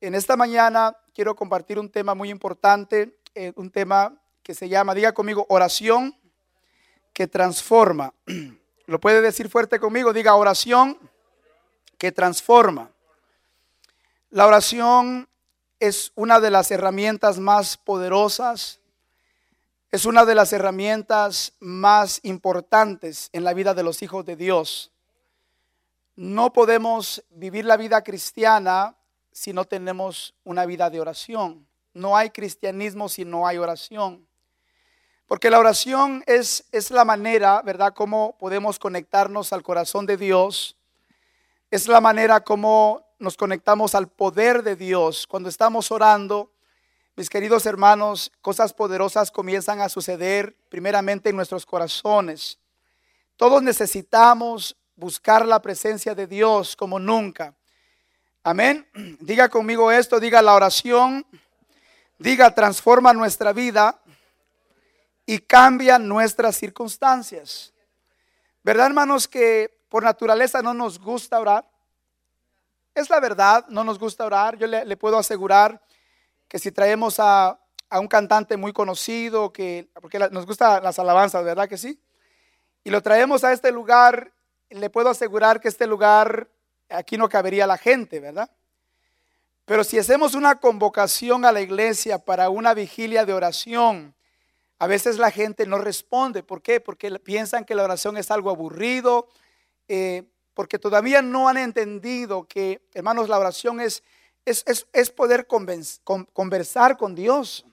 En esta mañana quiero compartir un tema muy importante, eh, un tema que se llama, diga conmigo, oración que transforma. Lo puede decir fuerte conmigo, diga oración que transforma. La oración es una de las herramientas más poderosas, es una de las herramientas más importantes en la vida de los hijos de Dios. No podemos vivir la vida cristiana si no tenemos una vida de oración. No hay cristianismo si no hay oración. Porque la oración es, es la manera, ¿verdad?, cómo podemos conectarnos al corazón de Dios. Es la manera como nos conectamos al poder de Dios. Cuando estamos orando, mis queridos hermanos, cosas poderosas comienzan a suceder primeramente en nuestros corazones. Todos necesitamos buscar la presencia de Dios como nunca. Amén. Diga conmigo esto, diga la oración, diga transforma nuestra vida y cambia nuestras circunstancias. ¿Verdad, hermanos, que por naturaleza no nos gusta orar? Es la verdad, no nos gusta orar. Yo le, puedo asegurar que si traemos a, a, un cantante muy conocido, que, porque nos gusta las alabanzas, ¿verdad que sí? Y lo traemos a este lugar le puedo asegurar que este lugar, aquí no cabería la gente, ¿verdad? Pero si hacemos una convocación a la iglesia para una vigilia de oración, a veces la gente no responde. ¿Por qué? Porque piensan que la oración es algo aburrido, eh, porque todavía no han entendido que, hermanos, la oración es, es, poder conversar con Dios,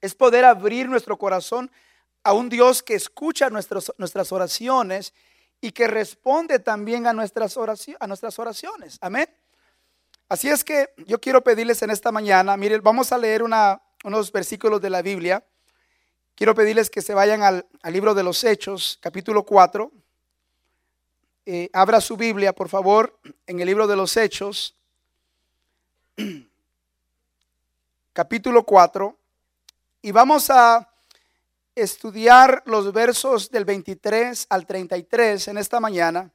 es poder abrir nuestro corazón a un Dios que escucha nuestras oraciones y que responde también a nuestras, oraciones, a nuestras oraciones. Amén. Así es que yo quiero pedirles en esta mañana, miren, vamos a leer unos versículos de la Biblia. Quiero pedirles que se vayan al, libro de los Hechos, capítulo 4. Eh, abra su Biblia, por favor, en el libro de los Hechos, capítulo 4. Y vamos a estudiar los versos del 23 al 33 en esta mañana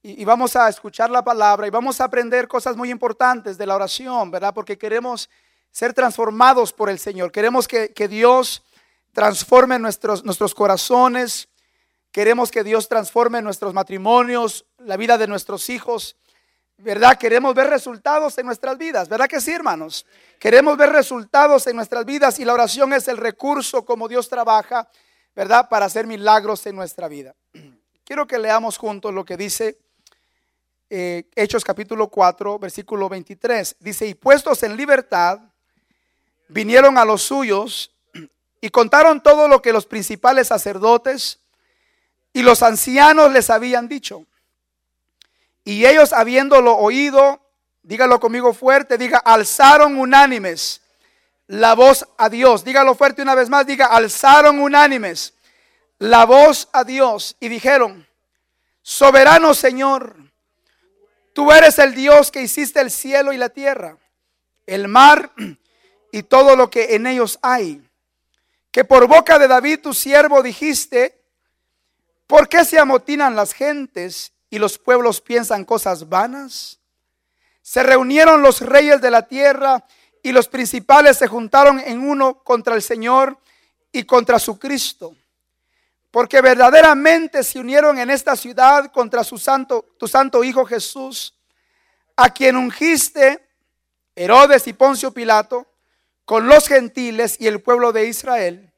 y, vamos a escuchar la palabra y vamos a aprender cosas muy importantes de la oración, ¿verdad? Porque queremos ser transformados por el Señor, queremos que, Dios transforme nuestros, nuestros corazones, queremos que Dios transforme nuestros matrimonios, la vida de nuestros hijos. ¿Verdad? Queremos ver resultados en nuestras vidas, ¿verdad que sí, hermanos? Queremos ver resultados en nuestras vidas y la oración es el recurso como Dios trabaja, ¿verdad? Para hacer milagros en nuestra vida. Quiero que leamos juntos lo que dice eh, Hechos capítulo 4, versículo 23. Dice, y puestos en libertad, vinieron a los suyos y contaron todo lo que los principales sacerdotes y los ancianos les habían dicho. Y ellos habiéndolo oído, dígalo conmigo fuerte, diga, alzaron unánimes la voz a Dios. Dígalo fuerte una vez más, diga, alzaron unánimes la voz a Dios y dijeron, soberano Señor, tú eres el Dios que hiciste el cielo y la tierra, el mar y todo lo que en ellos hay. Que por boca de David tu siervo dijiste, ¿por qué se amotinan las gentes y los pueblos piensan cosas vanas? Se reunieron los reyes de la tierra y los principales se juntaron en uno contra el Señor y contra su Cristo. Porque verdaderamente se unieron en esta ciudad contra su santo, tu santo Hijo Jesús, a quien ungiste Herodes y Poncio Pilato con los gentiles y el pueblo de Israel,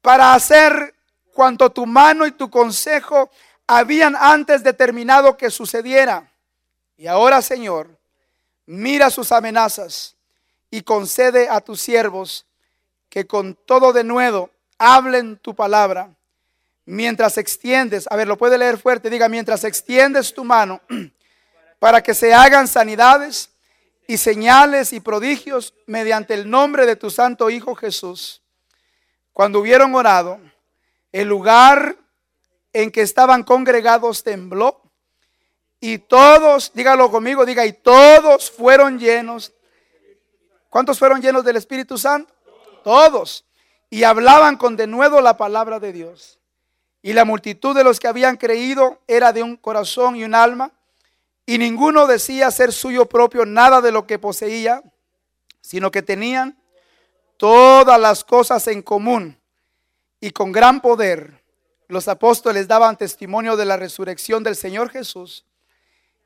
para hacer cuanto tu mano y tu consejo habían antes determinado que sucediera. Y ahora, Señor, mira sus amenazas y concede a tus siervos que con todo de nuevo hablen tu palabra. Mientras extiendes, a ver, lo puede leer fuerte, diga, mientras extiendes tu mano para que se hagan sanidades y señales y prodigios mediante el nombre de tu santo Hijo Jesús. Cuando hubieron orado, el lugar en que estaban congregados tembló y todos, dígalo conmigo, diga, y todos fueron llenos. ¿Cuántos fueron llenos del Espíritu Santo? Todos. Y hablaban con denuedo la palabra de Dios. Y la multitud de los que habían creído era de un corazón y un alma. Y ninguno decía ser suyo propio nada de lo que poseía, sino que tenían todas las cosas en común. Y con gran poder los apóstoles daban testimonio de la resurrección del Señor Jesús.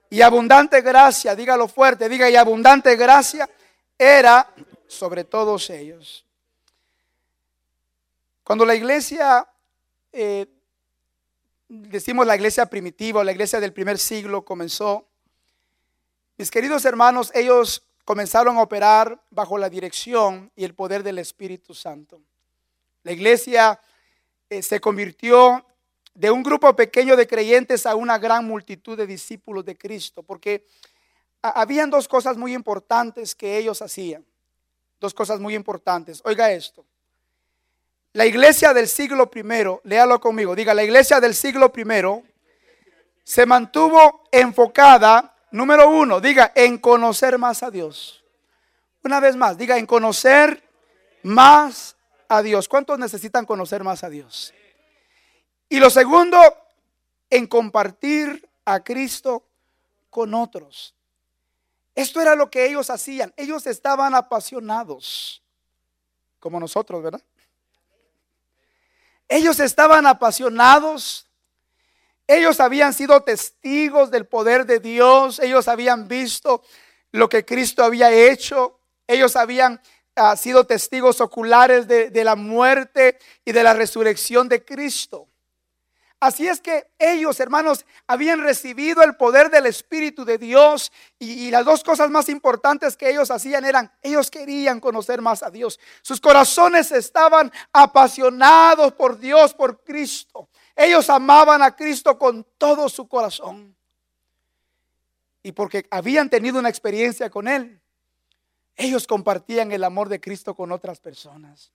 Y abundante gracia, dígalo fuerte, diga, y abundante gracia era sobre todos ellos. Cuando la iglesia, eh, decimos la iglesia primitiva, la iglesia del primer siglo comenzó, mis queridos hermanos, ellos comenzaron a operar bajo la dirección y el poder del Espíritu Santo. La iglesia eh, se convirtió de un grupo pequeño de creyentes a una gran multitud de discípulos de Cristo, porque habían dos cosas muy importantes que ellos hacían. Dos cosas muy importantes. Oiga esto. La iglesia del siglo primero, léalo conmigo, diga, la iglesia del siglo primero se mantuvo enfocada, número uno, diga, en conocer más a Dios. Una vez más, diga, en conocer más a Dios. ¿Cuántos necesitan conocer más a Dios? Y lo segundo, en compartir a Cristo con otros. Esto era lo que ellos hacían. Ellos estaban apasionados, como nosotros, ¿verdad? Ellos estaban apasionados. Ellos habían sido testigos del poder de Dios. Ellos habían visto lo que Cristo había hecho. Ellos habían ah, sido testigos oculares de la muerte y de la resurrección de Cristo. Así es que ellos, hermanos, habían recibido el poder del Espíritu de Dios y, las dos cosas más importantes que ellos hacían eran, ellos querían conocer más a Dios. Sus corazones estaban apasionados por Dios, por Cristo. Ellos amaban a Cristo con todo su corazón. Y porque habían tenido una experiencia con Él, ellos compartían el amor de Cristo con otras personas.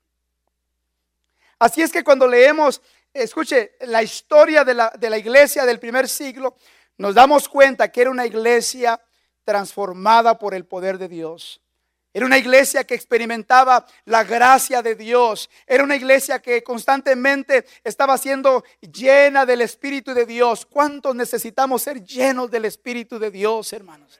Así es que cuando leemos escuche, la historia de la, de la iglesia del primer siglo, nos damos cuenta que era una iglesia transformada por el poder de Dios. Era una iglesia que experimentaba la gracia de Dios. Era una iglesia que constantemente estaba siendo llena del Espíritu de Dios. ¿Cuántos necesitamos ser llenos del Espíritu de Dios, hermanos?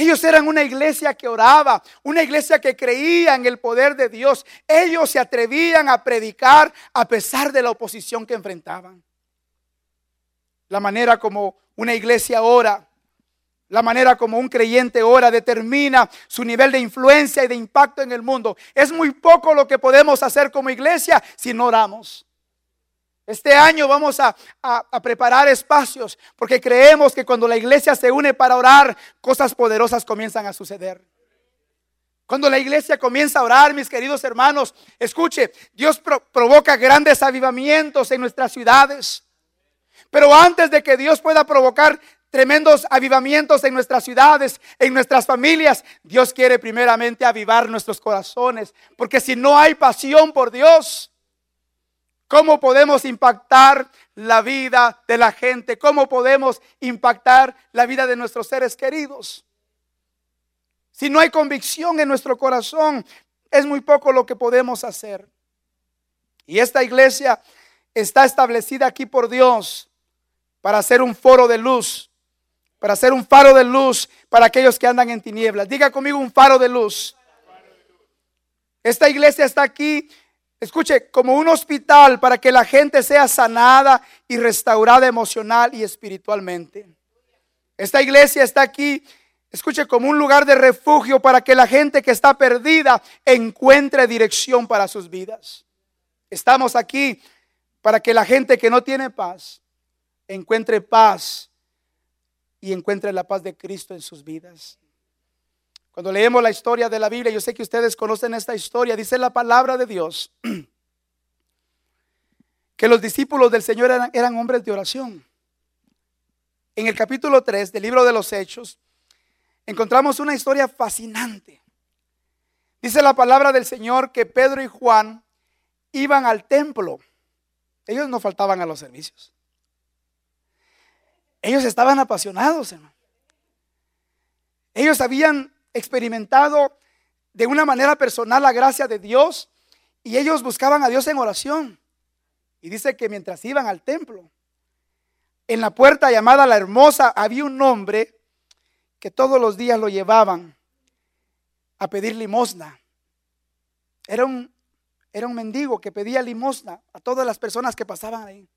Ellos eran una iglesia que oraba, una iglesia que creía en el poder de Dios. Ellos se atrevían a predicar a pesar de la oposición que enfrentaban. La manera como una iglesia ora, la manera como un creyente ora determina su nivel de influencia y de impacto en el mundo. Es muy poco lo que podemos hacer como iglesia si no oramos. Este año vamos a, preparar espacios porque creemos que cuando la iglesia se une para orar, cosas poderosas comienzan a suceder. Cuando la iglesia comienza a orar, mis queridos hermanos, escuche, Dios provoca grandes avivamientos en nuestras ciudades. Pero antes de que Dios pueda provocar tremendos avivamientos en nuestras ciudades, en nuestras familias, Dios quiere primeramente avivar nuestros corazones. Porque si no hay pasión por Dios, ¿Cómo podemos impactar la vida de la gente? ¿Cómo podemos impactar la vida de nuestros seres queridos? Si no hay convicción en nuestro corazón, es muy poco lo que podemos hacer. Y esta iglesia está establecida aquí por Dios para ser un foro de luz, para ser un faro de luz para aquellos que andan en tinieblas. Diga conmigo un faro de luz. Esta iglesia está aquí escuche, como un hospital para que la gente sea sanada y restaurada emocional y espiritualmente. Esta iglesia está aquí, escuche, como un lugar de refugio para que la gente que está perdida encuentre dirección para sus vidas. Estamos aquí para que la gente que no tiene paz encuentre paz y encuentre la paz de Cristo en sus vidas. Cuando leemos la historia de la Biblia, yo sé que ustedes conocen esta historia, dice la palabra de Dios, que los discípulos del Señor eran, hombres de oración. En el capítulo 3 del libro de los Hechos, encontramos una historia fascinante. Dice la palabra del Señor que Pedro y Juan iban al templo. Ellos no faltaban a los servicios. Ellos estaban apasionados, hermano. Ellos habían experimentado de una manera personal la gracia de Dios y ellos buscaban a Dios en oración. Y dice que mientras iban al templo, en la puerta llamada La Hermosa había un hombre que todos los días lo llevaban a pedir limosna. Era un, era un mendigo que pedía limosna a todas las personas que pasaban ahí.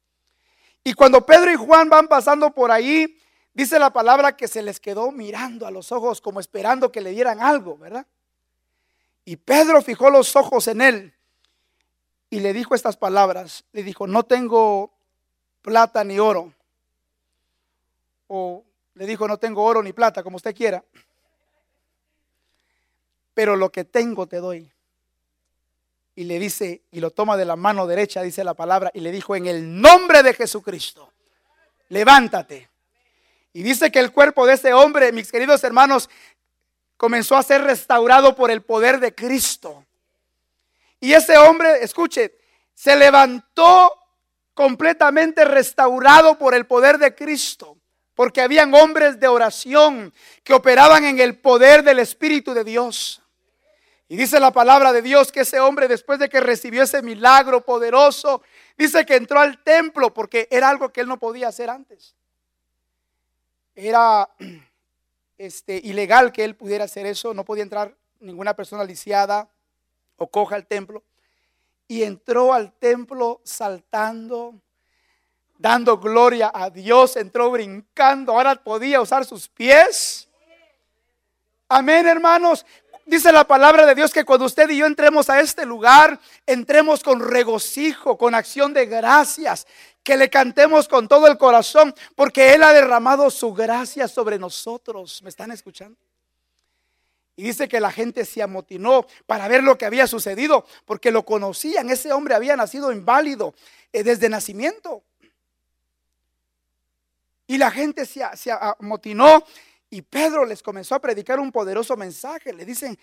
Y cuando Pedro y Juan van pasando por ahí, dice la palabra que se les quedó mirando a los ojos como esperando que le dieran algo, ¿verdad? Y Pedro fijó los ojos en él y le dijo estas palabras. Le dijo, no tengo plata ni oro. O le dijo, no tengo oro ni plata, como usted quiera. Pero lo que tengo te doy. Y le dice, y lo toma de la mano derecha, dice la palabra, y le dijo, en el nombre de Jesucristo, levántate. Y dice que el cuerpo de ese hombre, mis queridos hermanos, comenzó a ser restaurado por el poder de Cristo. Y ese hombre, escuche, se levantó completamente restaurado por el poder de Cristo, porque habían hombres de oración que operaban en el poder del Espíritu de Dios. Y dice la palabra de Dios que ese hombre después de que recibió ese milagro poderoso, dice que entró al templo porque era algo que él no podía hacer antes. Era este, ilegal que él pudiera hacer eso, no podía entrar ninguna persona lisiada o coja al templo. Y entró al templo saltando, dando gloria a Dios, entró brincando, ahora podía usar sus pies. Amén, hermanos. Dice la palabra de Dios que cuando usted y yo entremos a este lugar, entremos con regocijo, con acción de gracias, que le cantemos con todo el corazón, porque Él ha derramado su gracia sobre nosotros. ¿Me están escuchando? Y dice que la gente se amotinó para ver lo que había sucedido, porque lo conocían. Ese hombre había nacido inválido eh, desde nacimiento. Y la gente se, se, amotinó y Pedro les comenzó a predicar un poderoso mensaje. Le, dicen,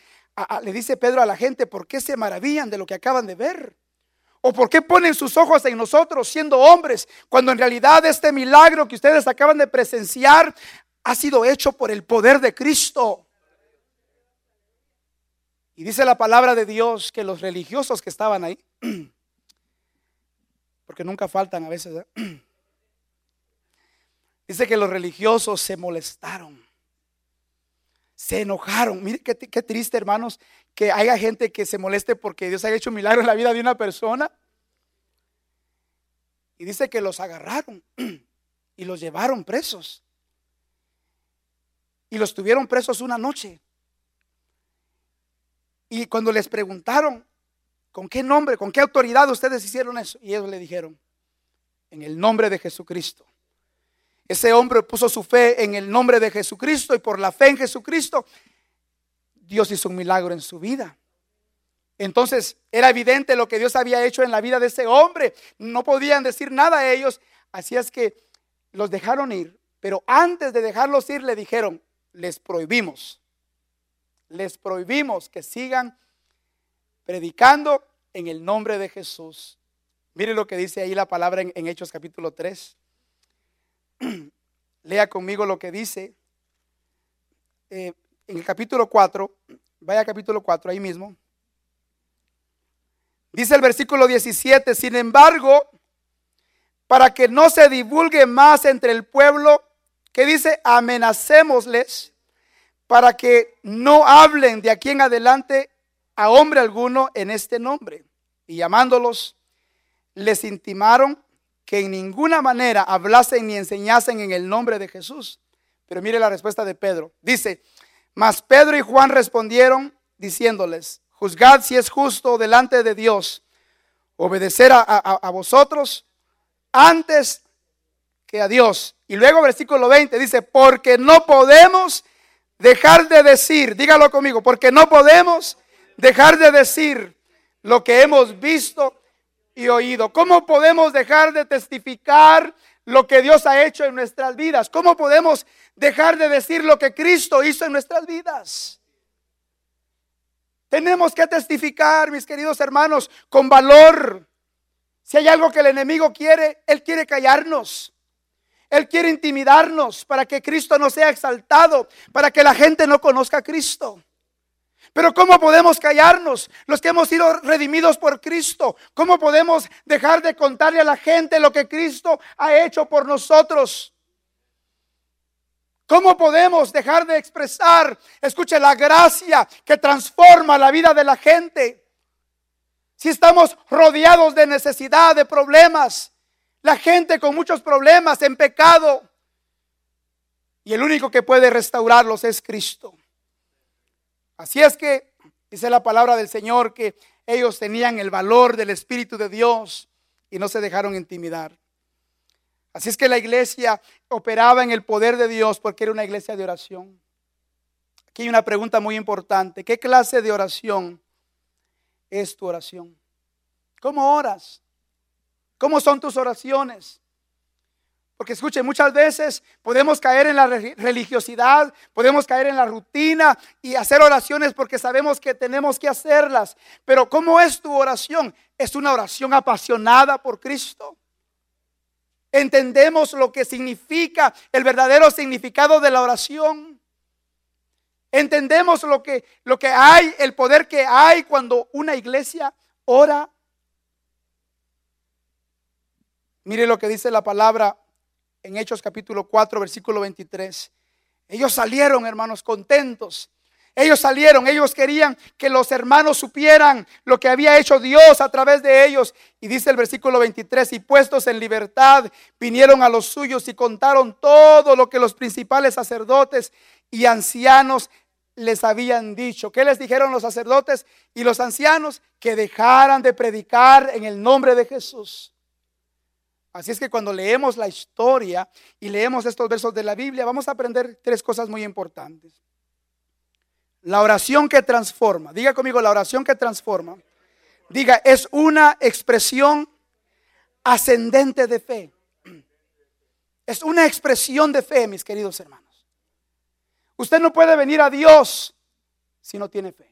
le dice Pedro a la gente, ¿por qué se maravillan de lo que acaban de ver? ¿O por qué ponen sus ojos en nosotros siendo hombres cuando en realidad este milagro que ustedes acaban de presenciar ha sido hecho por el poder de Cristo? Y dice la palabra de Dios que los religiosos que estaban ahí, porque nunca faltan a veces, ¿eh? dice que los religiosos se molestaron, se enojaron. Mire qué, qué triste, hermanos, que haya gente que se moleste porque Dios haya hecho un milagro en la vida de una persona. Y dice que los agarraron y los llevaron presos. Y los tuvieron presos una noche. Y cuando les preguntaron, ¿con qué nombre, con qué autoridad ustedes hicieron eso? Y ellos le dijeron, en el nombre de Jesucristo. Ese hombre puso su fe en el nombre de Jesucristo y por la fe en Jesucristo Dios hizo un milagro en su vida. Entonces era evidente lo que Dios había hecho en la vida de ese hombre. No podían decir nada a ellos. Así es que los dejaron ir. Pero antes de dejarlos ir le dijeron, les prohibimos. Les prohibimos que sigan predicando en el nombre de Jesús. Mire lo que dice ahí la palabra en, Hechos capítulo 3. Lea conmigo lo que dice. Eh, en el capítulo 4, vaya capítulo 4 ahí mismo. Dice el versículo 17, sin embargo, para que no se divulgue más entre el pueblo, que dice, amenacémosles para que no hablen de aquí en adelante a hombre alguno en este nombre. Y llamándolos, les intimaron que en ninguna manera hablasen ni enseñasen en el nombre de Jesús. Pero mire la respuesta de Pedro. Dice, mas Pedro y Juan respondieron diciéndoles, juzgad si es justo delante de Dios obedecer a, vosotros antes que a Dios. Y luego versículo 20 dice, porque no podemos dejar de decir, dígalo conmigo, porque no podemos dejar de decir lo que hemos visto y oído. ¿Cómo podemos dejar de testificar lo que Dios ha hecho en nuestras vidas? ¿Cómo podemos dejar de decir lo que Cristo hizo en nuestras vidas? Tenemos que testificar, mis queridos hermanos, con valor. Si hay algo que el enemigo quiere, él quiere callarnos. Él quiere intimidarnos para que Cristo no sea exaltado, para que la gente no conozca a Cristo. Pero ¿cómo podemos callarnos los que hemos sido redimidos por Cristo? ¿Cómo podemos dejar de contarle a la gente lo que Cristo ha hecho por nosotros? ¿Cómo podemos dejar de expresar, escuche, la gracia que transforma la vida de la gente? Si estamos rodeados de necesidad, de problemas, la gente con muchos problemas, en pecado, y el único que puede restaurarlos es Cristo. Así es que dice la palabra del Señor que ellos tenían el valor del Espíritu de Dios y no se dejaron intimidar. Así es que la iglesia operaba en el poder de Dios porque era una iglesia de oración. Aquí hay una pregunta muy importante. ¿Qué clase de oración es tu oración? ¿Cómo oras? ¿Cómo son tus oraciones? Porque escuchen, muchas veces podemos caer en la religiosidad, podemos caer en la rutina y hacer oraciones porque sabemos que tenemos que hacerlas. Pero ¿cómo es tu oración? ¿Es una oración apasionada por Cristo? ¿Entendemos lo que significa el verdadero significado de la oración? ¿Entendemos lo que, lo que hay, el poder que hay cuando una iglesia ora? Mire lo que dice la palabra en Hechos capítulo 4, versículo 23. Ellos salieron, hermanos, contentos. Ellos salieron, ellos querían que los hermanos supieran lo que había hecho Dios a través de ellos. Y dice el versículo 23, y puestos en libertad, vinieron a los suyos y contaron todo lo que los principales sacerdotes y ancianos les habían dicho. ¿Qué les dijeron los sacerdotes y los ancianos? Que dejaran de predicar en el nombre de Jesús. Así es que cuando leemos la historia y leemos estos versos de la Biblia, vamos a aprender tres cosas muy importantes. La oración que transforma, diga conmigo, la oración que transforma, diga, es una expresión ascendente de fe. Es una expresión de fe, mis queridos hermanos. Usted no puede venir a Dios si no tiene fe.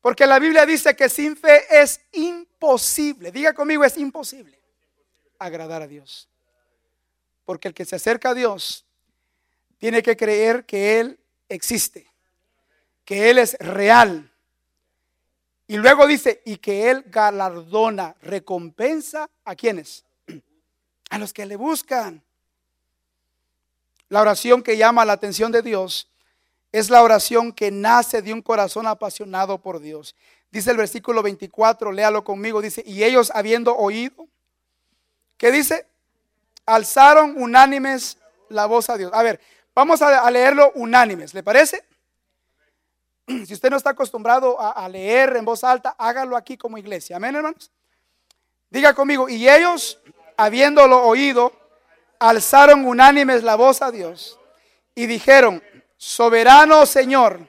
Porque la Biblia dice que sin fe es imposible. Diga conmigo, es imposible agradar a Dios. Porque el que se acerca a Dios tiene que creer que Él existe, que Él es real. Y luego dice, y que Él galardona, recompensa a quienes? A los que le buscan. La oración que llama la atención de Dios es la oración que nace de un corazón apasionado por Dios. Dice el versículo 24, léalo conmigo, dice, y ellos habiendo oído, ¿Qué dice? Alzaron unánimes la voz a Dios. A ver, vamos a, leerlo unánimes, ¿le parece? Si usted no está acostumbrado a, leer en voz alta, hágalo aquí como iglesia. Amén, hermanos. Diga conmigo, y ellos, habiéndolo oído, alzaron unánimes la voz a Dios y dijeron, soberano Señor,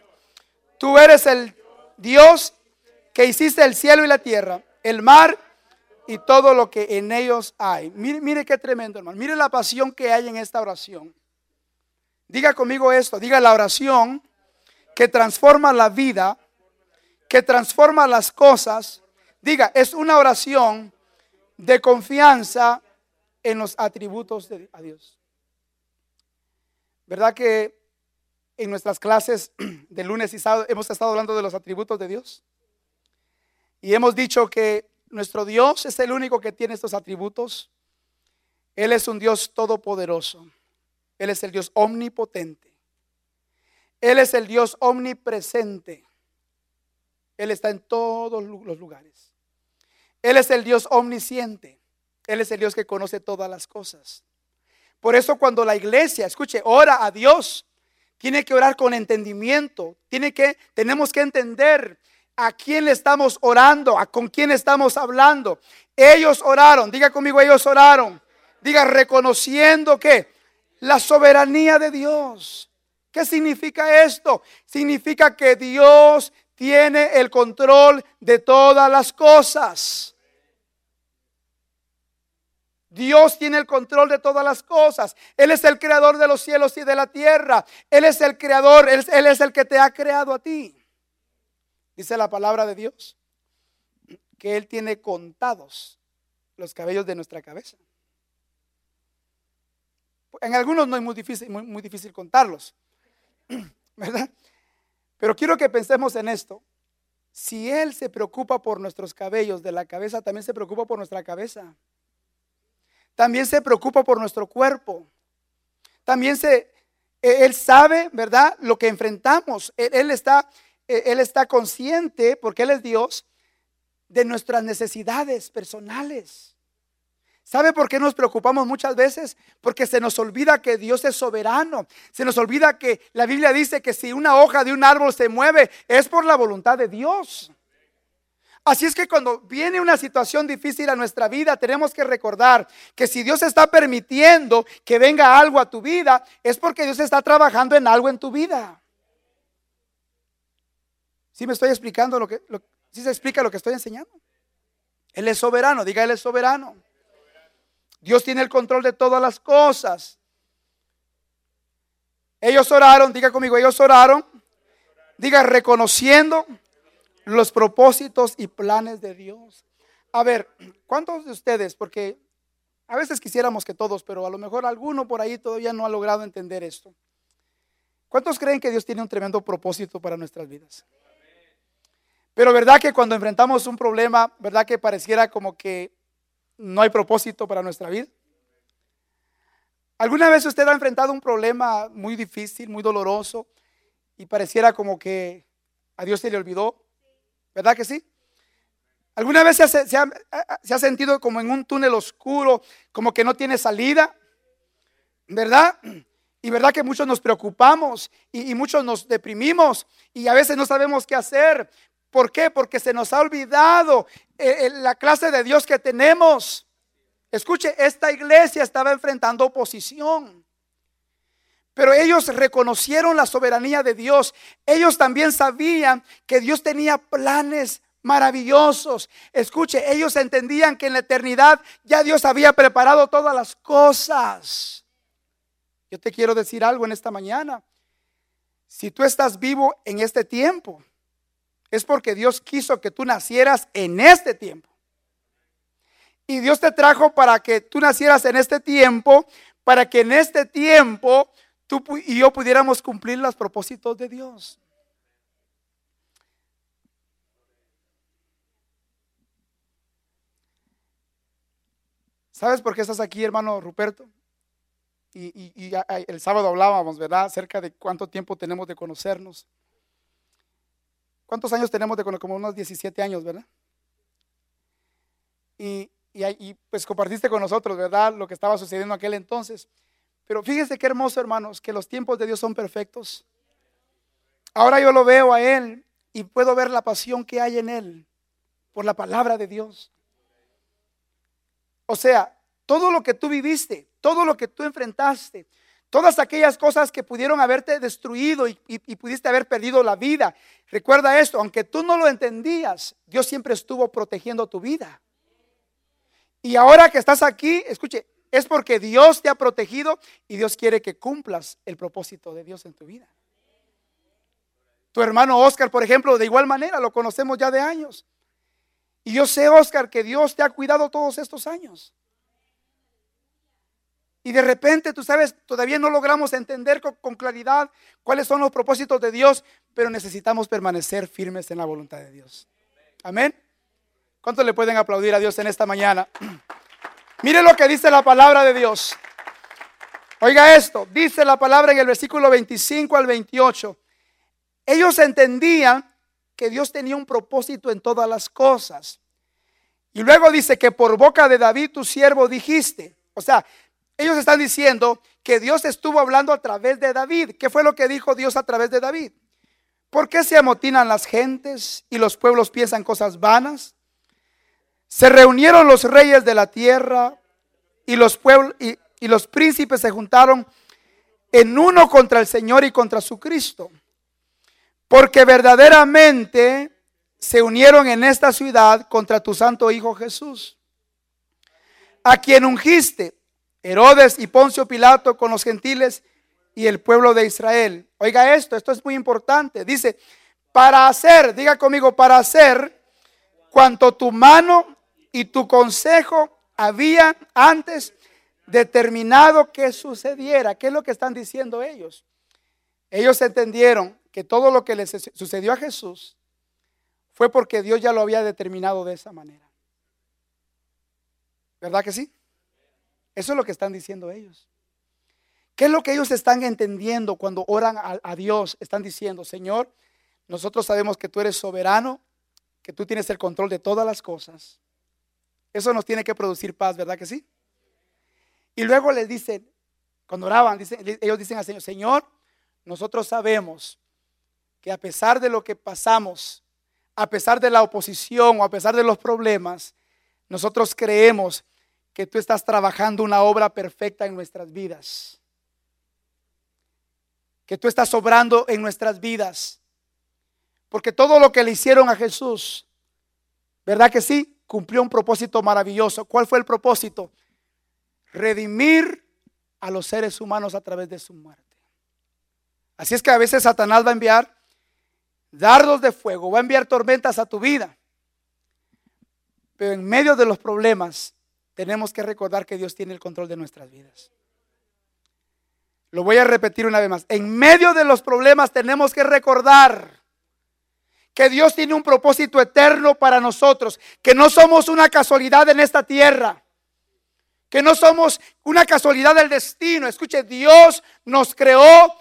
tú eres el Dios que hiciste el cielo y la tierra, el mar y todo lo que en ellos hay. Mire, mire qué tremendo, hermano. Mire la pasión que hay en esta oración. Diga conmigo esto, diga la oración que transforma la vida, que transforma las cosas. Diga, es una oración de confianza en los atributos de Dios. ¿Verdad que en nuestras clases de lunes y sábado hemos estado hablando de los atributos de Dios? Y hemos dicho que nuestro Dios es el único que tiene estos atributos. Él es un Dios todopoderoso. Él es el Dios omnipotente. Él es el Dios omnipresente. Él está en todos los lugares. Él es el Dios omnisciente. Él es el Dios que conoce todas las cosas. Por eso cuando la iglesia, escuche, ora a Dios, tiene que orar con entendimiento. Tiene que, tenemos que entender a quién le estamos orando, a con quién estamos hablando. Ellos oraron, diga conmigo, ellos oraron. Diga reconociendo que la soberanía de Dios. ¿Qué significa esto? Significa que Dios tiene el control de todas las cosas. Dios tiene el control de todas las cosas. Él es el creador de los cielos y de la tierra. Él es el creador, Él, él es el que te ha creado a ti. Dice la palabra de Dios que Él tiene contados los cabellos de nuestra cabeza. En algunos no es muy difícil, muy, difícil contarlos, ¿verdad? Pero quiero que pensemos en esto. Si Él se preocupa por nuestros cabellos de la cabeza, también se preocupa por nuestra cabeza. También se preocupa por nuestro cuerpo. También se, e, Él sabe, ¿verdad? Lo que enfrentamos. Él, está, él está consciente, porque Él es Dios, de nuestras necesidades personales. ¿Sabe por qué nos preocupamos muchas veces? Porque se nos olvida que Dios es soberano. Se nos olvida que la Biblia dice que si una hoja de un árbol se mueve es por la voluntad de Dios. Así es que cuando viene una situación difícil a nuestra vida, tenemos que recordar que si Dios está permitiendo que venga algo a tu vida, es porque Dios está trabajando en algo en tu vida. ¿Sí me estoy explicando lo que, ¿sí se explica lo que estoy enseñando? Él es soberano, diga Él es soberano. Dios tiene el control de todas las cosas. Ellos oraron, diga conmigo, ellos oraron. Diga reconociendo los propósitos y planes de Dios. A ver, ¿cuántos de ustedes? Porque a veces quisiéramos que todos, pero a lo mejor alguno por ahí todavía no ha logrado entender esto. ¿Cuántos creen que Dios tiene un tremendo propósito para nuestras vidas? Pero verdad que cuando enfrentamos un problema, verdad que pareciera como que no hay propósito para nuestra vida. ¿Alguna vez usted ha enfrentado un problema muy difícil, muy doloroso y pareciera como que a Dios se le olvidó? ¿Verdad que sí? ¿Alguna vez se ha, sentido como en un túnel oscuro, como que no tiene salida? ¿Verdad? Y verdad que muchos nos preocupamos y, y, muchos nos deprimimos y a veces no sabemos qué hacer. ¿Por qué? Porque se nos ha olvidado eh, eh, la clase de Dios que tenemos. Escuche, esta iglesia estaba enfrentando oposición. Pero ellos reconocieron la soberanía de Dios. Ellos también sabían que Dios tenía planes maravillosos. Escuche, ellos entendían que en la eternidad ya Dios había preparado todas las cosas. Yo te quiero decir algo en esta mañana. Si tú estás vivo en este tiempo, es porque Dios quiso que tú nacieras en este tiempo. Y Dios te trajo para que tú nacieras en este tiempo, para que en este tiempo tú y yo pudiéramos cumplir los propósitos de Dios. ¿Sabes por qué estás aquí, hermano Ruperto? Y, el sábado hablábamos, ¿verdad? Acerca de cuánto tiempo tenemos de conocernos. ¿Cuántos años tenemos de como unos 17 años, verdad? Y, y, pues compartiste con nosotros, ¿verdad? Lo que estaba sucediendo en aquel entonces. Pero fíjense qué hermoso, hermanos, que los tiempos de Dios son perfectos. Ahora yo lo veo a Él y puedo ver la pasión que hay en Él por la palabra de Dios. O sea, todo lo que tú viviste, todo lo que tú enfrentaste, Todas aquellas cosas que pudieron haberte destruido y, pudiste haber perdido la vida. Recuerda esto, aunque tú no lo entendías, Dios siempre estuvo protegiendo tu vida. Y ahora que estás aquí, escuche, es porque Dios te ha protegido y Dios quiere que cumplas el propósito de Dios en tu vida. Tu hermano Oscar, por ejemplo, de igual manera, lo conocemos ya de años. Y yo sé, Oscar, que Dios te ha cuidado todos estos años. Y de repente, tú sabes, todavía no logramos entender con, claridad cuáles son los propósitos de Dios, pero necesitamos permanecer firmes en la voluntad de Dios. Amén. ¿Cuántos le pueden aplaudir a Dios en esta mañana? Mire lo que dice la palabra de Dios. Oiga esto, dice la palabra en el versículo 25 al 28. Ellos entendían que Dios tenía un propósito en todas las cosas. Y luego dice que por boca de David tu siervo dijiste. O sea, ellos están diciendo que Dios estuvo hablando a través de David. ¿Qué fue lo que dijo Dios a través de David? ¿Por qué se amotinan las gentes y los pueblos piensan cosas vanas? Se reunieron los reyes de la tierra y los y los príncipes se juntaron en uno contra el Señor y contra su Cristo. Porque verdaderamente se unieron en esta ciudad contra tu santo Hijo Jesús, a quien ungiste Herodes y Poncio Pilato con los gentiles y el pueblo de Israel. Oiga esto, esto es muy importante. Dice, para hacer, diga conmigo, para hacer cuanto tu mano y tu consejo habían antes determinado que sucediera. ¿Qué es lo que están diciendo ellos? Ellos entendieron que todo lo que le sucedió a Jesús fue porque Dios ya lo había determinado de esa manera. ¿Verdad que sí? Eso es lo que están diciendo ellos. ¿Qué es lo que ellos están entendiendo cuando oran a, Dios? Están diciendo, Señor, nosotros sabemos que tú eres soberano, que tú tienes el control de todas las cosas. Eso nos tiene que producir paz, ¿verdad que sí? Y luego les dicen, cuando oraban, ellos dicen al Señor, Señor, nosotros sabemos que a pesar de lo que pasamos, a pesar de la oposición o a pesar de los problemas, nosotros creemos que tú estás trabajando una obra perfecta en nuestras vidas. Que tú estás obrando en nuestras vidas. Porque todo lo que le hicieron a Jesús, ¿verdad que sí? Cumplió un propósito maravilloso. ¿Cuál fue el propósito? Redimir a los seres humanos a través de su muerte. Así es que a veces Satanás va a enviar dardos de fuego, va a enviar tormentas a tu vida. Pero en medio de los problemas tenemos que recordar que Dios tiene el control de nuestras vidas. Lo voy a repetir una vez más. En medio de los problemas tenemos que recordar que Dios tiene un propósito eterno para nosotros, que no somos una casualidad en esta tierra, que no somos una casualidad del destino. Escuche, Dios nos creó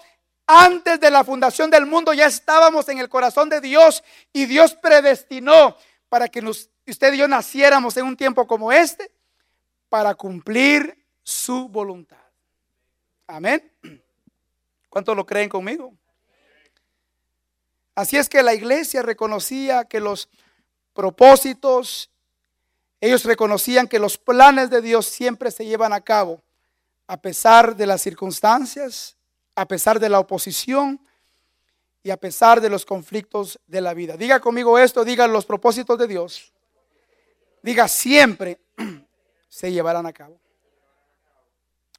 antes de la fundación del mundo, ya estábamos en el corazón de Dios y Dios predestinó para que usted y yo naciéramos en un tiempo como este para cumplir su voluntad. Amén. ¿Cuántos lo creen conmigo? Así es que la iglesia reconocía que los propósitos, ellos reconocían que los planes de Dios siempre se llevan a cabo, a pesar de las circunstancias, a pesar de la oposición y a pesar de los conflictos de la vida. Diga conmigo esto, diga los propósitos de Dios. Diga siempre se llevarán a cabo.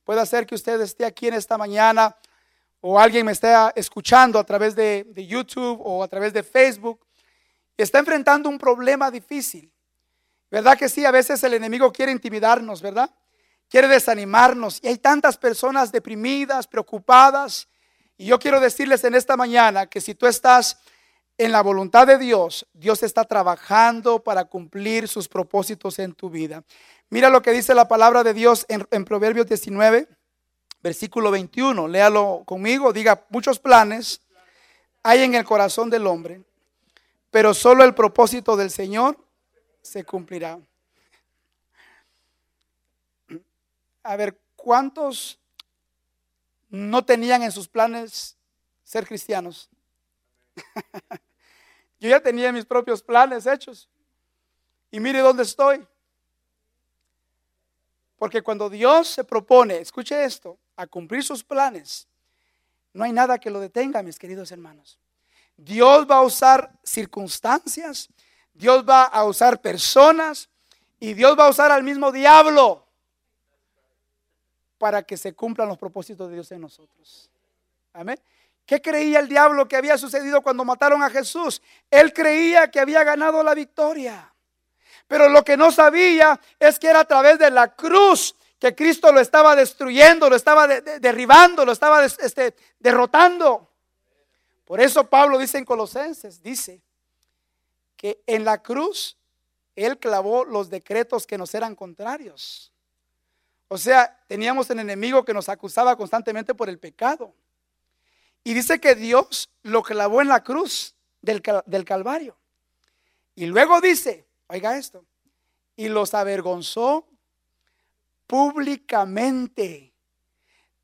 Puede ser que usted esté aquí en esta mañana o alguien me esté escuchando a través de, de YouTube o a través de Facebook está enfrentando un problema difícil. ¿Verdad que sí? A veces el enemigo quiere intimidarnos, ¿verdad? Quiere desanimarnos. Y hay tantas personas deprimidas, preocupadas. Y yo quiero decirles en esta mañana que si tú estás en la voluntad de Dios, Dios está trabajando para cumplir sus propósitos en tu vida. Mira lo que dice la palabra de Dios en, Proverbios 19, versículo 21. Léalo conmigo. Diga, muchos planes hay en el corazón del hombre, pero solo el propósito del Señor se cumplirá. A ver, ¿cuántos no tenían en sus planes ser cristianos? Yo ya tenía mis propios planes hechos. Y mire dónde estoy. Porque cuando Dios se propone, escuche esto, a cumplir sus planes, no hay nada que lo detenga, mis queridos hermanos. Dios va a usar circunstancias, Dios va a usar personas y Dios va a usar al mismo diablo para que se cumplan los propósitos de Dios en nosotros. Amén. ¿Qué creía el diablo que había sucedido cuando mataron a Jesús? Él creía que había ganado la victoria. Pero lo que no sabía es que era a través de la cruz que Cristo lo estaba destruyendo, lo estaba derribando, lo estaba este, derrotando. Por eso Pablo dice en Colosenses, dice que en la cruz Él clavó los decretos que nos eran contrarios. O sea, teníamos un enemigo que nos acusaba constantemente por el pecado. Y dice que Dios lo clavó en la cruz del, del Calvario. Y luego dice, oiga esto, y los avergonzó públicamente,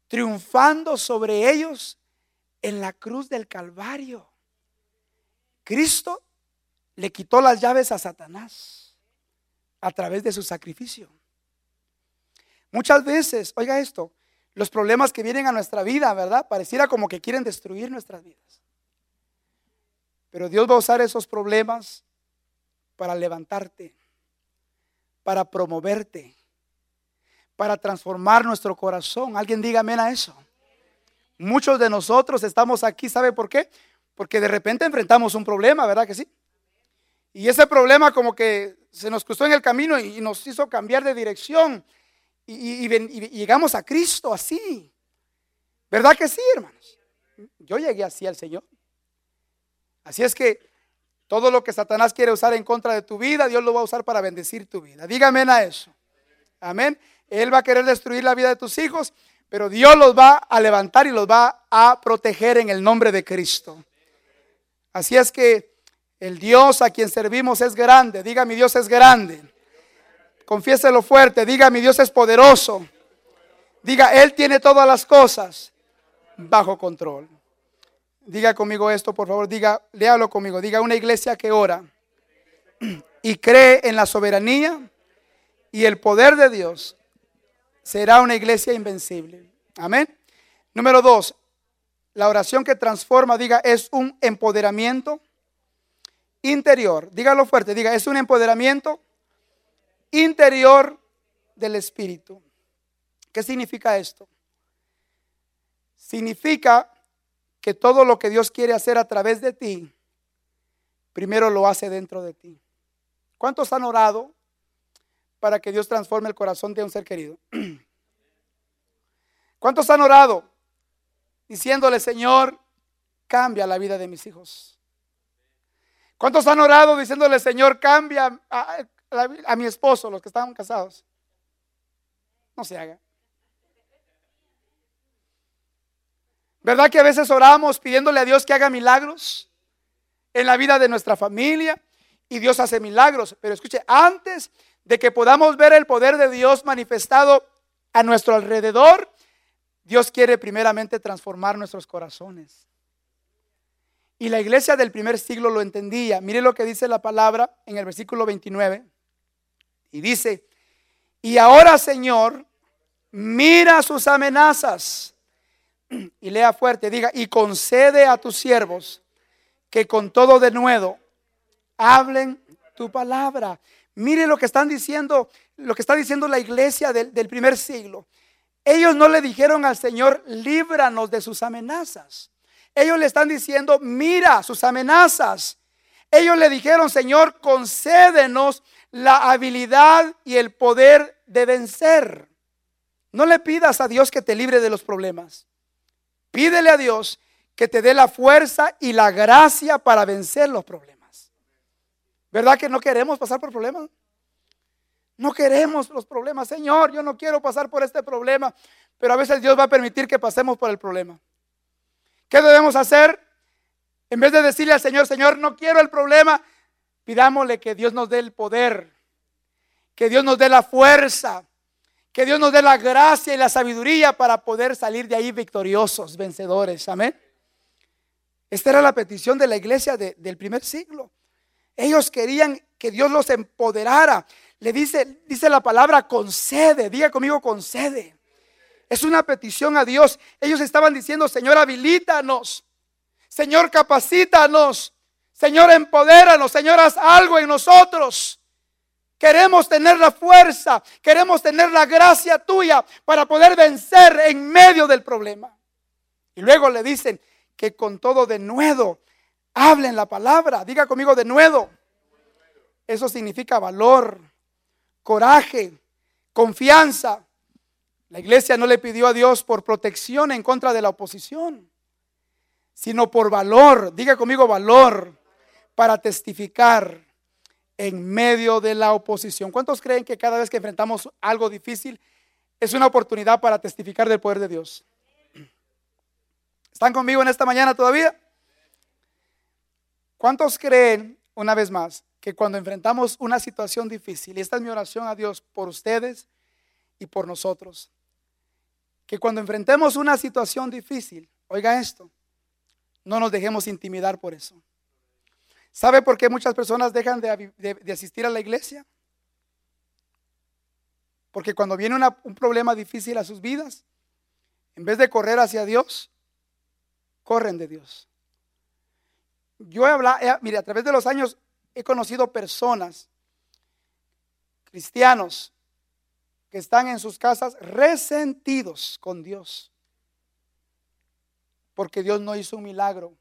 triunfando sobre ellos en la cruz del Calvario. Cristo le quitó las llaves a Satanás a través de su sacrificio. Muchas veces, oiga esto, los problemas que vienen a nuestra vida, ¿verdad? Pareciera como que quieren destruir nuestras vidas. Pero Dios va a usar esos problemas para levantarte, para promoverte, para transformar nuestro corazón. Alguien diga amén a eso. Muchos de nosotros estamos aquí, ¿sabe por qué? Porque de repente enfrentamos un problema, ¿verdad que sí? Y ese problema como que se nos cruzó en el camino y nos hizo cambiar de dirección y, llegamos a Cristo así. ¿Verdad que sí, hermanos? Yo llegué así al Señor. Así es que todo lo que Satanás quiere usar en contra de tu vida, Dios lo va a usar para bendecir tu vida. Dígame a eso. Amén. Él va a querer destruir la vida de tus hijos, pero Dios los va a levantar y los va a proteger en el nombre de Cristo. Así es que el Dios a quien servimos es grande. Diga, mi Dios es grande. Confiéselo fuerte. Diga, mi Dios es poderoso. Diga, Él tiene todas las cosas bajo control. Diga conmigo esto, por favor. Diga, léalo conmigo. Diga, una iglesia que ora y cree en la soberanía y el poder de Dios será una iglesia invencible. Amén. Número dos, la oración que transforma, diga, es un empoderamiento interior. Dígalo fuerte, diga, es un empoderamiento interior del Espíritu. ¿Qué significa esto? Significa que todo lo que Dios quiere hacer a través de ti, primero lo hace dentro de ti. ¿Cuántos han orado para que Dios transforme el corazón de un ser querido? ¿Cuántos han orado diciéndole, Señor, cambia la vida de mis hijos? ¿Cuántos han orado diciéndole, Señor, cambia a, mi esposo, los que estaban casados? No se haga. ¿Verdad que a veces oramos pidiéndole a Dios que haga milagros en la vida de nuestra familia? Y Dios hace milagros. Pero escuche, antes de que podamos ver el poder de Dios manifestado a nuestro alrededor, Dios quiere primeramente transformar nuestros corazones. Y la iglesia del primer siglo lo entendía. Mire lo que dice la palabra en el versículo 29. Y dice, y ahora Señor, mira sus amenazas y lea fuerte, diga, y concede a tus siervos que con todo de nuevo hablen tu palabra. Mire lo que están diciendo, lo que está diciendo la iglesia del primer siglo. Ellos no le dijeron al Señor, líbranos de sus amenazas. Ellos le están diciendo, mira sus amenazas. Ellos le dijeron, Señor, concédenos la habilidad y el poder de vencer. No le pidas a Dios que te libre de los problemas. Pídele a Dios que te dé la fuerza y la gracia para vencer los problemas. ¿Verdad que no queremos pasar por problemas? No queremos los problemas. Señor, yo no quiero pasar por este problema, pero a veces Dios va a permitir que pasemos por el problema. ¿Qué debemos hacer? En vez de decirle al Señor, Señor, no quiero el problema, pidámosle que Dios nos dé el poder, que Dios nos dé la fuerza, que Dios nos dé la gracia y la sabiduría para poder salir de ahí victoriosos, vencedores. Amén. Esta era la petición de la iglesia del primer siglo. Ellos querían que Dios los empoderara. Le dice, dice la palabra concede. Diga conmigo concede. Es una petición a Dios. Ellos estaban diciendo, Señor, habilítanos. Señor, capacítanos. Señor, empodéranos. Señor, haz algo en nosotros. Queremos tener la fuerza, queremos tener la gracia tuya para poder vencer en medio del problema. Y luego le dicen que con todo de nuevo hablen la palabra. Diga conmigo de nuevo. Eso significa valor, coraje, confianza. La iglesia no le pidió a Dios por protección en contra de la oposición, sino por valor. Diga conmigo valor para testificar en medio de la oposición. ¿Cuántos creen que cada vez que enfrentamos algo difícil es una oportunidad para testificar del poder de Dios? ¿Están conmigo en esta mañana todavía? ¿Cuántos creen, una vez más, que cuando enfrentamos una situación difícil, y esta es mi oración a Dios por ustedes y por nosotros, que cuando enfrentemos una situación difícil, oiga esto, no nos dejemos intimidar por eso. ¿Sabe por qué muchas personas dejan de, asistir a la iglesia? Porque cuando viene un problema difícil a sus vidas, en vez de correr hacia Dios, corren de Dios. Yo he hablado, mire, a través de los años he conocido personas, cristianos, que están en sus casas resentidos con Dios, porque Dios no hizo un milagro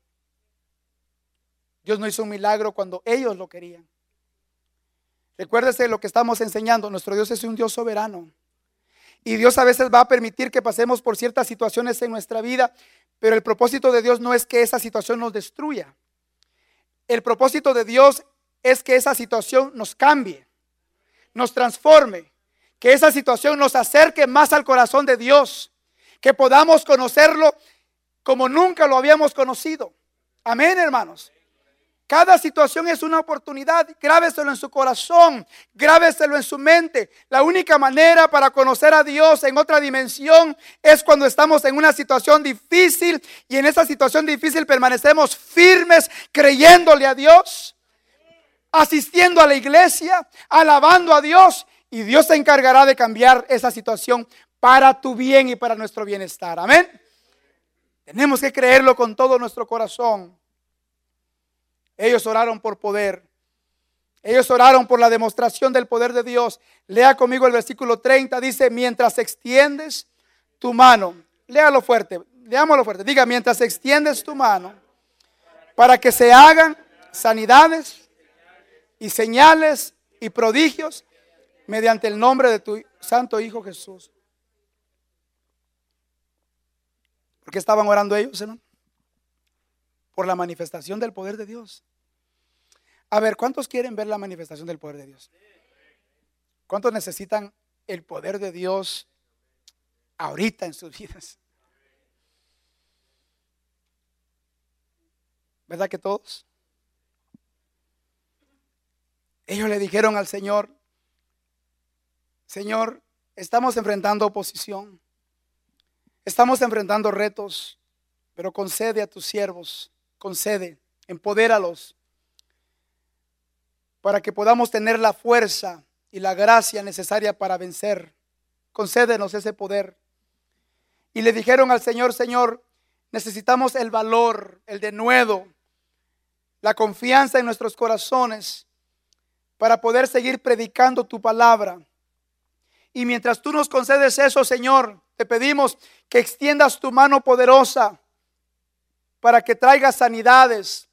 Dios no hizo un milagro cuando ellos lo querían. Recuérdese lo que estamos enseñando. Nuestro Dios es un Dios soberano. Y Dios a veces va a permitir que pasemos por ciertas situaciones en nuestra vida, pero el propósito de Dios no es que esa situación nos destruya. el propósito de Dios es que esa situación nos cambie, nos transforme, que esa situación nos acerque más al corazón de Dios, que podamos conocerlo como nunca lo habíamos conocido. Amén, hermanos. Cada situación es una oportunidad. Grábeselo en su corazón, grábeselo en su mente. La única manera para conocer a Dios en otra dimensión es cuando estamos en una situación difícil y en esa situación difícil permanecemos firmes creyéndole a Dios, asistiendo a la iglesia, alabando a Dios y Dios se encargará de cambiar esa situación para tu bien y para nuestro bienestar. Amén. Tenemos que creerlo con todo nuestro corazón. Ellos oraron por poder. Ellos oraron por la demostración del poder de Dios. Lea conmigo el versículo 30. Dice, mientras extiendes tu mano. Léalo fuerte. Leámoslo fuerte. Diga, mientras extiendes tu mano para que se hagan sanidades y señales y prodigios mediante el nombre de tu santo Hijo Jesús. ¿Por qué estaban orando ellos, hermano? Por la manifestación del poder de Dios. A ver, ¿cuántos quieren ver la manifestación del poder de Dios? ¿Cuántos necesitan el poder de Dios ahorita en sus vidas? ¿Verdad que todos? Ellos le dijeron al Señor, Señor, estamos enfrentando oposición, estamos enfrentando retos, pero concede a tus siervos, concede, empodéralos para que podamos tener la fuerza y la gracia necesaria para vencer. Concédenos ese poder. Y le dijeron al Señor, Señor, necesitamos el valor, el denuedo, la confianza en nuestros corazones para poder seguir predicando tu palabra. Y mientras tú nos concedes eso, Señor, te pedimos que extiendas tu mano poderosa para que traiga sanidades,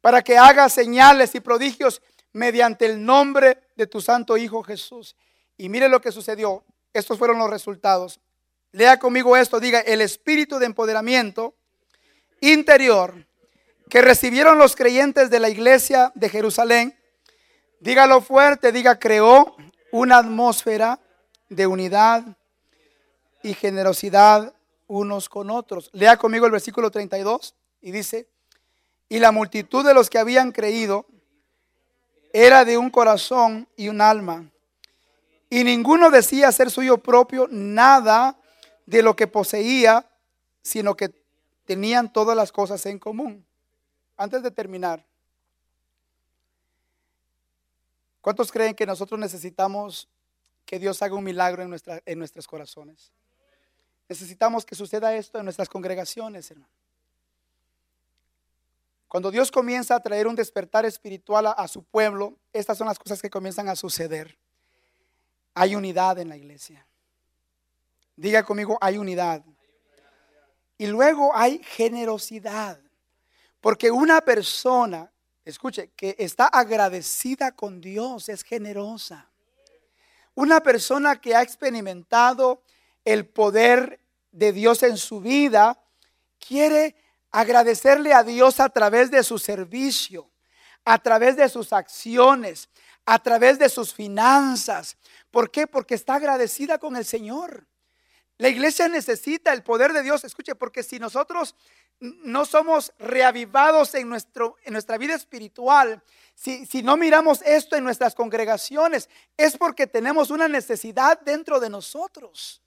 para que haga señales y prodigios mediante el nombre de tu santo Hijo Jesús. Y mire lo que sucedió. Estos fueron los resultados. Lea conmigo esto, diga, el espíritu de empoderamiento interior que recibieron los creyentes de la iglesia de Jerusalén, dígalo fuerte, diga, creó una atmósfera de unidad y generosidad unos con otros. Lea conmigo el versículo 32 y dice, y la multitud de los que habían creído era de un corazón y un alma. Y ninguno decía ser suyo propio nada de lo que poseía, sino que tenían todas las cosas en común. Antes de terminar, ¿cuántos creen que nosotros necesitamos que Dios haga un milagro en, nuestra, en nuestros corazones? Necesitamos que suceda esto en nuestras congregaciones, hermano. Cuando Dios comienza a traer un despertar espiritual a, su pueblo, estas son las cosas que comienzan a suceder. Hay unidad en la iglesia. Diga conmigo, hay unidad. Y luego hay generosidad. Porque una persona, escuche, que está agradecida con Dios es generosa. Una persona que ha experimentado el poder de Dios en su vida quiere agradecerle a Dios a través de su servicio, a través de sus acciones, a través de sus finanzas. ¿Por qué? Porque está agradecida con el Señor. La iglesia necesita el poder de Dios. Escuche, porque si nosotros no somos reavivados en, nuestro, en nuestra vida espiritual, si, si no miramos esto en nuestras congregaciones, es porque tenemos una necesidad dentro de nosotros.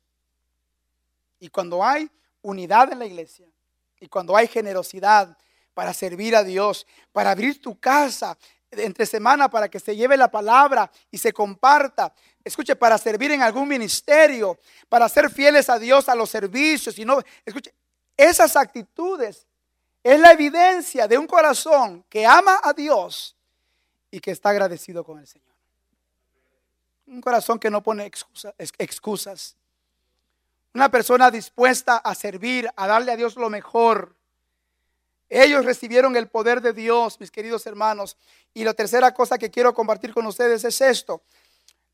Y cuando hay unidad en la iglesia, y cuando hay generosidad para servir a Dios, para abrir tu casa entre semana para que se lleve la palabra y se comparta. Escuche, para servir en algún ministerio, para ser fieles a Dios a los servicios. Y no, escuche, esas actitudes es la evidencia de un corazón que ama a Dios y que está agradecido con el Señor. Un corazón que no pone excusas una persona dispuesta a servir, a darle a Dios lo mejor. Ellos recibieron el poder de Dios, mis queridos hermanos. Y la tercera cosa que quiero compartir con ustedes es esto.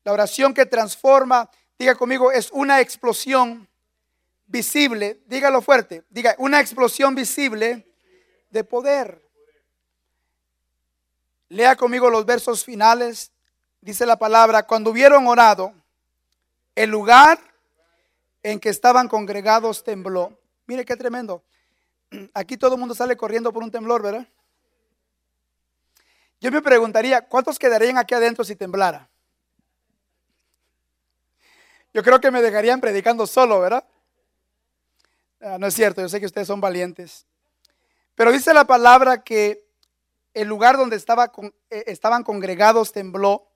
La oración que transforma, diga conmigo, es una explosión visible. Dígalo fuerte. Diga, una explosión visible de poder. Lea conmigo los versos finales. Dice la palabra, cuando hubieron orado, el lugar en que estaban congregados tembló. Mire qué tremendo. Aquí todo el mundo sale corriendo por un temblor, ¿verdad? Yo me preguntaría, ¿cuántos quedarían aquí adentro si temblara? Yo creo que me dejarían predicando solo, ¿verdad? Ah, no es cierto, yo sé que ustedes son valientes. Pero dice la palabra que el lugar donde estaba eh, estaban congregados tembló.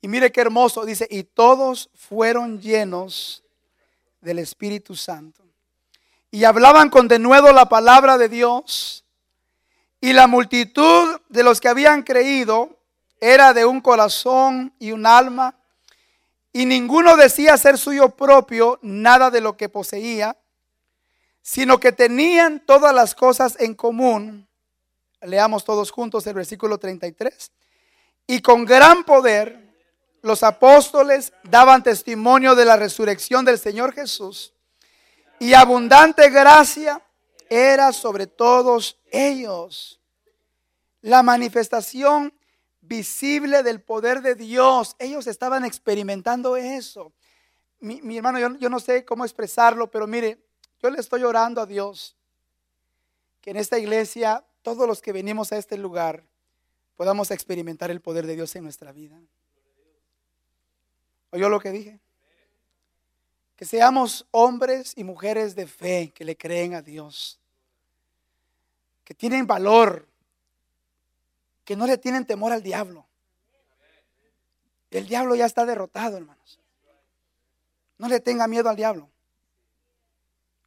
Y mire qué hermoso, dice, y todos fueron llenos del Espíritu Santo. Y hablaban con denuedo la palabra de Dios. Y la multitud de los que habían creído era de un corazón y un alma. Y ninguno decía ser suyo propio nada de lo que poseía, sino que tenían todas las cosas en común. Leamos todos juntos el versículo 33. Y con gran poder los apóstoles daban testimonio de la resurrección del Señor Jesús. Y abundante gracia era sobre todos ellos. La manifestación visible del poder de Dios. Ellos estaban experimentando eso. Mi, hermano, yo, yo no sé cómo expresarlo, pero mire, yo le estoy orando a Dios que en esta iglesia todos los que venimos a este lugar podamos experimentar el poder de Dios en nuestra vida. ¿Oyó lo que dije? Que seamos hombres y mujeres de fe que le creen a Dios, que tienen valor, que no le tienen temor al diablo. El diablo ya está derrotado, hermanos. No le tenga miedo al diablo.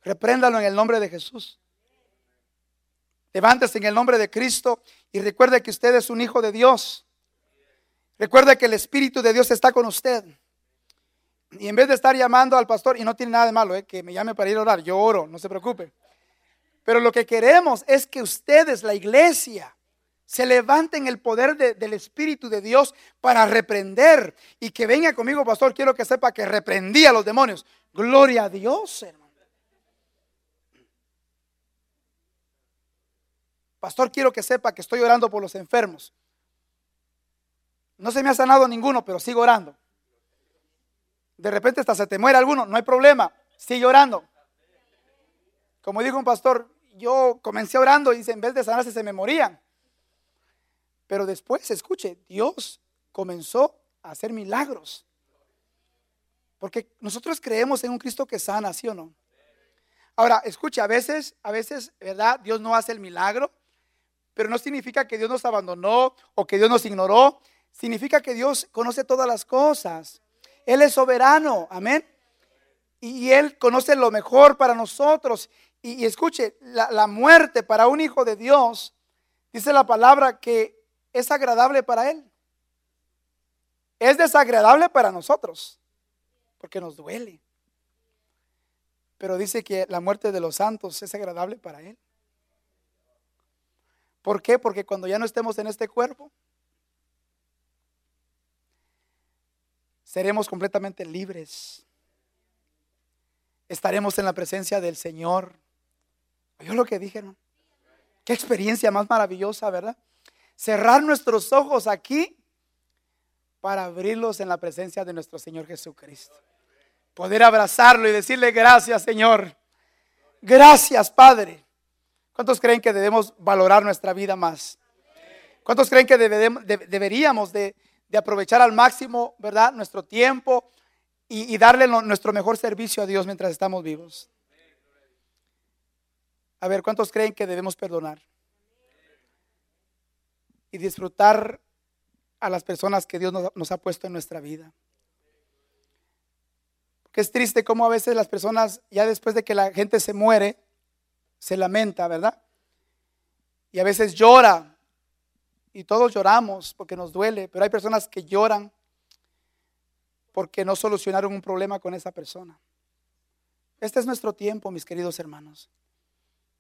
Repréndalo en el nombre de Jesús. Levántese en el nombre de Cristo y recuerde que usted es un hijo de Dios. Recuerde que el Espíritu de Dios está con usted. Y en vez de estar llamando al pastor, y no tiene nada de malo, eh, que me llame para ir a orar, yo oro, no se preocupe. Pero lo que queremos es que ustedes, la iglesia, se levanten el poder del Espíritu de Dios para reprender. Y que venga conmigo, pastor, quiero que sepa que reprendí a los demonios. Gloria a Dios, hermano. Pastor, quiero que sepa que estoy orando por los enfermos. No se me ha sanado ninguno, pero sigo orando. De repente hasta se te muere alguno, no hay problema, sigue orando. Como dijo un pastor, yo comencé orando y en vez de sanarse se me morían. Pero después, escuche, Dios comenzó a hacer milagros. Porque nosotros creemos en un Cristo que sana, ¿sí o no? Ahora, escuche, a veces, a veces, ¿verdad? Dios no hace el milagro pero no significa que Dios nos abandonó o que Dios nos ignoró. Significa que Dios conoce todas las cosas. Él es soberano, amén. Y Él conoce lo mejor para nosotros. Y, escuche, la, la muerte para un hijo de Dios, dice la palabra que es agradable para Él. Es desagradable para nosotros, porque nos duele. Pero dice que la muerte de los santos es agradable para Él. ¿Por qué? Porque cuando ya no estemos en este cuerpo, seremos completamente libres. Estaremos en la presencia del Señor. ¿Oyó lo que dijeron? Qué experiencia más maravillosa, ¿verdad? Cerrar nuestros ojos aquí para abrirlos en la presencia de nuestro Señor Jesucristo. Poder abrazarlo y decirle gracias, Señor. Gracias, Padre. ¿Cuántos creen que debemos valorar nuestra vida más? ¿Cuántos creen que deberíamos de, aprovechar al máximo, verdad, nuestro tiempo y, darle nuestro mejor servicio a Dios mientras estamos vivos? A ver, ¿cuántos creen que debemos perdonar? Y disfrutar a las personas que Dios nos, nos ha puesto en nuestra vida. Porque es triste cómo a veces las personas, ya después de que la gente se muere, se lamenta, ¿verdad? Y a veces llora. Y todos lloramos porque nos duele, pero hay personas que lloran porque no solucionaron un problema con esa persona. Este es nuestro tiempo, mis queridos hermanos.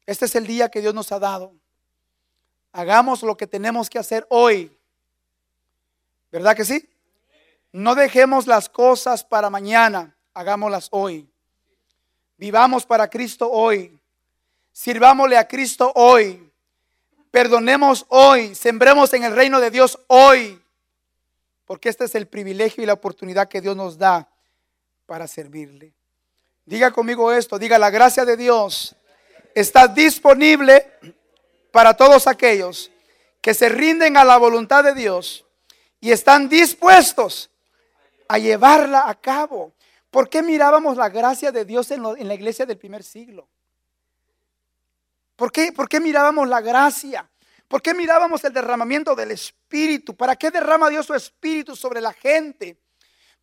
Este es el día que Dios nos ha dado. Hagamos lo que tenemos que hacer hoy. ¿Verdad que sí? No dejemos las cosas para mañana, hagámoslas hoy. Vivamos para Cristo hoy. Sirvámosle a Cristo hoy. Perdonemos hoy, sembremos en el reino de Dios hoy, porque este es el privilegio y la oportunidad que Dios nos da para servirle. Diga conmigo esto, diga la gracia de Dios está disponible para todos aquellos que se rinden a la voluntad de Dios y están dispuestos a llevarla a cabo. ¿Por qué mirábamos la gracia de Dios en, la iglesia del primer siglo? ¿Por qué, ¿Por qué mirábamos la gracia? ¿Por qué mirábamos el derramamiento del Espíritu? ¿Para qué derrama Dios su Espíritu sobre la gente?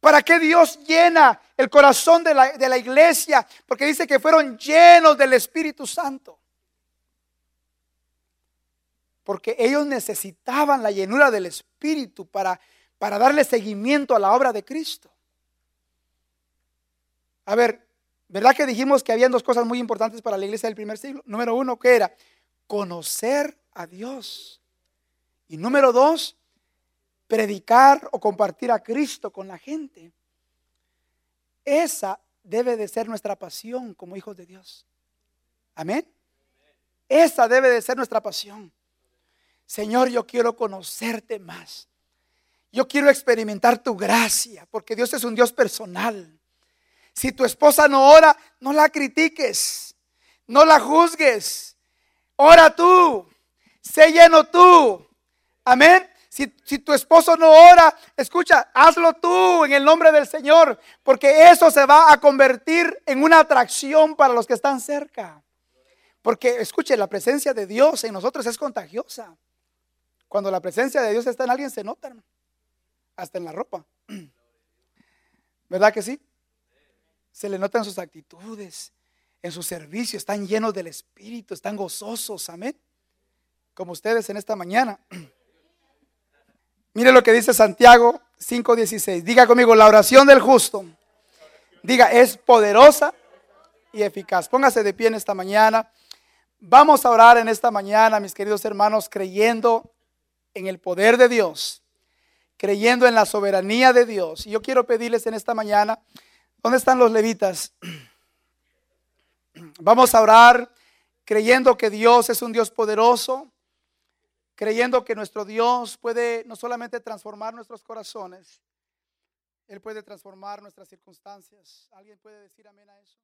¿Para qué Dios llena el corazón de la, de la, iglesia? Porque dice que fueron llenos del Espíritu Santo. Porque ellos necesitaban la llenura del Espíritu para, para darle seguimiento a la obra de Cristo. A ver, ¿verdad que dijimos que habían dos cosas muy importantes para la iglesia del primer siglo? Número uno, ¿qué era? Conocer a Dios. Y número dos, predicar o compartir a Cristo con la gente. Esa debe de ser nuestra pasión como hijos de Dios. Amén. Esa debe de ser nuestra pasión. Señor, yo quiero conocerte más. Yo quiero experimentar tu gracia, porque Dios es un Dios personal. Si tu esposa no ora, no la critiques, no la juzgues. Ora tú, sé lleno tú. Amén. Si, si, tu esposo no ora, escucha, hazlo tú en el nombre del Señor, porque eso se va a convertir en una atracción para los que están cerca. Porque, escuche, la presencia de Dios en nosotros es contagiosa. Cuando la presencia de Dios está en alguien, se nota, hasta en la ropa. ¿Verdad que sí? Se le notan sus actitudes, en su servicio, están llenos del Espíritu, están gozosos, amén. Como ustedes en esta mañana. Mire lo que dice Santiago 5:16. Diga conmigo, la oración del justo. Diga, es poderosa y eficaz. Póngase de pie en esta mañana. Vamos a orar en esta mañana, mis queridos hermanos, creyendo en el poder de Dios, creyendo en la soberanía de Dios. Y yo quiero pedirles en esta mañana ¿Dónde están los levitas? Vamos a orar creyendo que Dios es un Dios poderoso, creyendo que nuestro Dios puede no solamente transformar nuestros corazones, Él puede transformar nuestras circunstancias. ¿Alguien puede decir amén a eso?